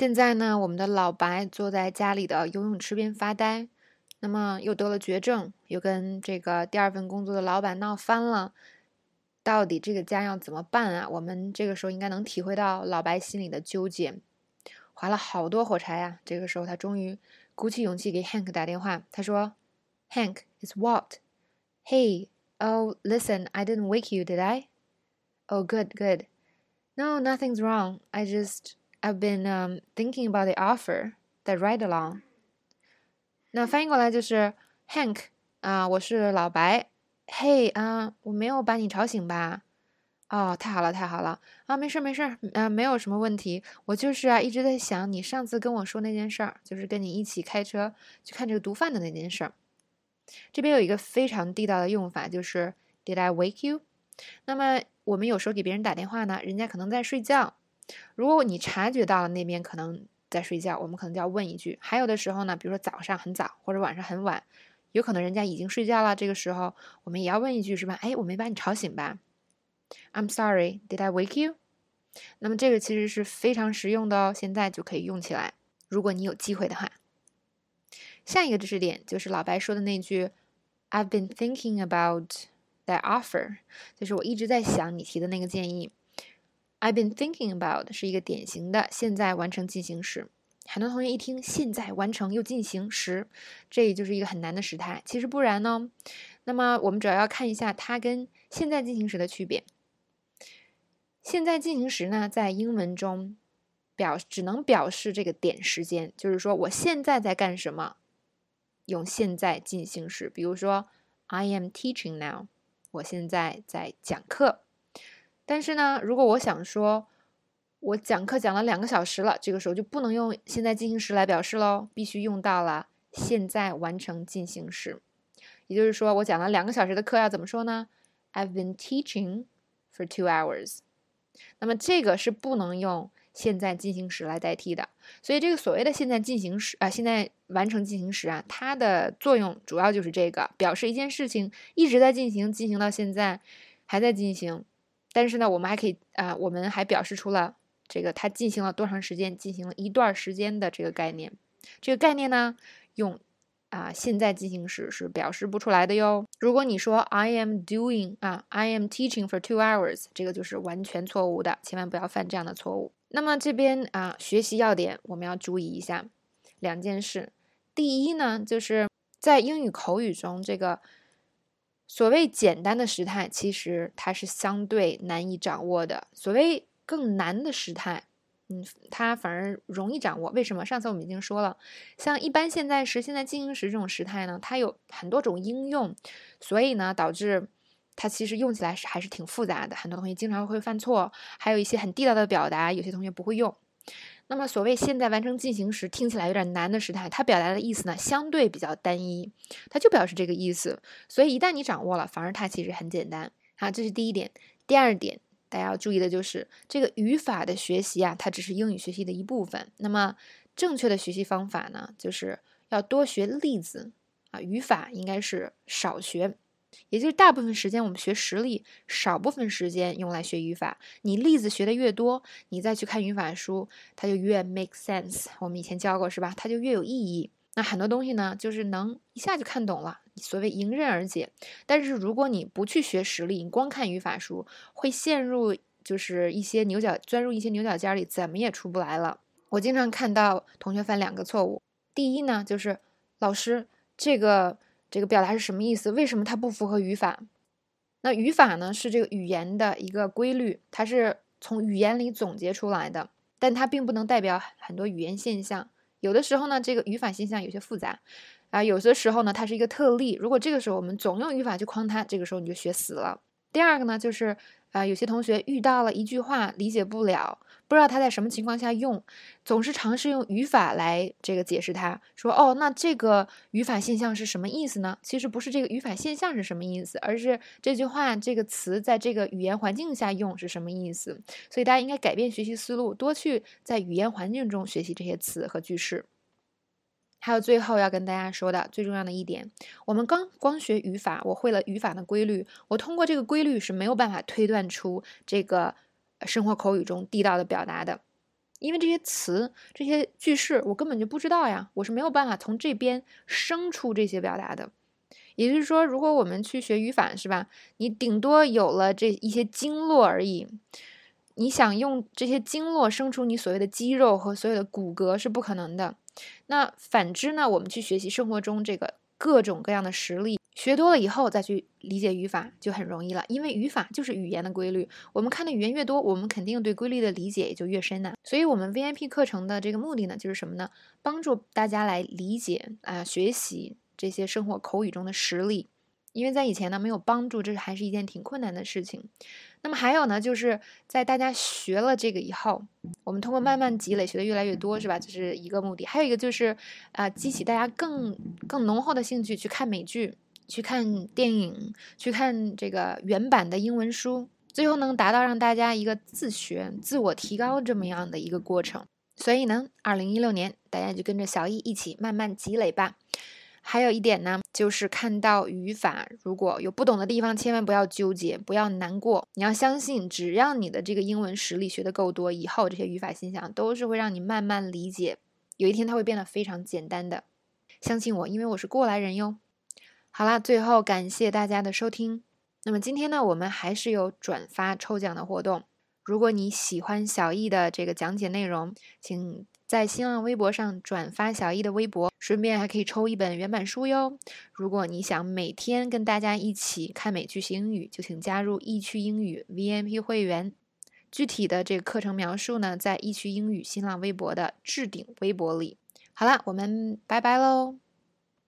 现在呢，我们的老白坐在家里的游泳池边发呆，那么又得了绝症，又跟这个第二份工作的老板闹翻了，到底这个家要怎么办啊？我们这个时候应该能体会到老白心里的纠结，划了好多火柴呀。这个时候他终于鼓起勇气给 Hank 打电话，他说：“Hank，it's what? Hey, oh, listen, I didn't wake you, did I? Oh, good, good. No, nothing's wrong. I just...” I've been um thinking about the offer that ride along。那翻译过来就是 Hank 啊，我是老白。Hey 啊，我没有把你吵醒吧？哦，太好了，太好了啊，没事没事，啊，没有什么问题。我就是啊，一直在想你上次跟我说那件事儿，就是跟你一起开车去看这个毒贩的那件事儿。这边有一个非常地道的用法，就是 Did I wake you？那么我们有时候给别人打电话呢，人家可能在睡觉。如果你察觉到了那边可能在睡觉，我们可能就要问一句。还有的时候呢，比如说早上很早或者晚上很晚，有可能人家已经睡觉了，这个时候我们也要问一句，是吧？哎，我没把你吵醒吧？I'm sorry, did I wake you？那么这个其实是非常实用的哦，现在就可以用起来。如果你有机会的话，下一个知识点就是老白说的那句，I've been thinking about that offer，就是我一直在想你提的那个建议。I've been thinking about 是一个典型的现在完成进行时。很多同学一听现在完成又进行时，这也就是一个很难的时态。其实不然呢。那么我们主要要看一下它跟现在进行时的区别。现在进行时呢，在英文中表只能表示这个点时间，就是说我现在在干什么，用现在进行时。比如说，I am teaching now，我现在在讲课。但是呢，如果我想说，我讲课讲了两个小时了，这个时候就不能用现在进行时来表示喽，必须用到了现在完成进行时。也就是说，我讲了两个小时的课要怎么说呢？I've been teaching for two hours。那么这个是不能用现在进行时来代替的。所以这个所谓的现在进行时啊，现在完成进行时啊，它的作用主要就是这个，表示一件事情一直在进行，进行到现在还在进行。但是呢，我们还可以啊，我们还表示出了这个它进行了多长时间，进行了一段时间的这个概念。这个概念呢，用啊现在进行时是表示不出来的哟。如果你说 I am doing 啊，I am teaching for two hours，这个就是完全错误的，千万不要犯这样的错误。那么这边啊，学习要点我们要注意一下两件事。第一呢，就是在英语口语中这个。所谓简单的时态，其实它是相对难以掌握的。所谓更难的时态，嗯，它反而容易掌握。为什么？上次我们已经说了，像一般现在时、现在进行时这种时态呢，它有很多种应用，所以呢，导致它其实用起来是还是挺复杂的。很多同学经常会犯错，还有一些很地道的表达，有些同学不会用。那么，所谓现在完成进行时听起来有点难的时态，它表达的意思呢，相对比较单一，它就表示这个意思。所以一旦你掌握了，反而它其实很简单。好，这是第一点。第二点，大家要注意的就是这个语法的学习啊，它只是英语学习的一部分。那么正确的学习方法呢，就是要多学例子啊，语法应该是少学。也就是大部分时间我们学实例，少部分时间用来学语法。你例子学的越多，你再去看语法书，它就越 make sense。我们以前教过是吧？它就越有意义。那很多东西呢，就是能一下就看懂了，所谓迎刃而解。但是如果你不去学实例，你光看语法书，会陷入就是一些牛角钻入一些牛角尖里，怎么也出不来了。我经常看到同学犯两个错误。第一呢，就是老师这个。这个表达是什么意思？为什么它不符合语法？那语法呢？是这个语言的一个规律，它是从语言里总结出来的，但它并不能代表很多语言现象。有的时候呢，这个语法现象有些复杂啊，有的时候呢，它是一个特例。如果这个时候我们总用语法去框它，这个时候你就学死了。第二个呢，就是啊，有些同学遇到了一句话理解不了。不知道他在什么情况下用，总是尝试用语法来这个解释。他说：“哦，那这个语法现象是什么意思呢？”其实不是这个语法现象是什么意思，而是这句话这个词在这个语言环境下用是什么意思。所以大家应该改变学习思路，多去在语言环境中学习这些词和句式。还有最后要跟大家说的最重要的一点，我们刚光学语法，我会了语法的规律，我通过这个规律是没有办法推断出这个。生活口语中地道的表达的，因为这些词、这些句式我根本就不知道呀，我是没有办法从这边生出这些表达的。也就是说，如果我们去学语法，是吧？你顶多有了这一些经络而已。你想用这些经络生出你所谓的肌肉和所有的骨骼是不可能的。那反之呢？我们去学习生活中这个各种各样的实例，学多了以后再去理解语法就很容易了。因为语法就是语言的规律，我们看的语言越多，我们肯定对规律的理解也就越深呐。所以，我们 VIP 课程的这个目的呢，就是什么呢？帮助大家来理解啊，学习这些生活口语中的实例。因为在以前呢，没有帮助，这还是一件挺困难的事情。那么还有呢，就是在大家学了这个以后，我们通过慢慢积累，学的越来越多，是吧？这是一个目的。还有一个就是，啊，激起大家更更浓厚的兴趣，去看美剧，去看电影，去看这个原版的英文书，最后能达到让大家一个自学、自我提高这么样的一个过程。所以呢，二零一六年，大家就跟着小易一起慢慢积累吧。还有一点呢，就是看到语法，如果有不懂的地方，千万不要纠结，不要难过。你要相信，只要你的这个英文实力学的够多，以后这些语法现象都是会让你慢慢理解。有一天，它会变得非常简单的。相信我，因为我是过来人哟。好啦，最后感谢大家的收听。那么今天呢，我们还是有转发抽奖的活动。如果你喜欢小易的这个讲解内容，请。在新浪微博上转发小易的微博，顺便还可以抽一本原版书哟。如果你想每天跟大家一起看美剧学英语，就请加入易趣英语 VIP 会员。具体的这个课程描述呢，在易趣英语新浪微博的置顶微博里。好了，我们拜拜喽。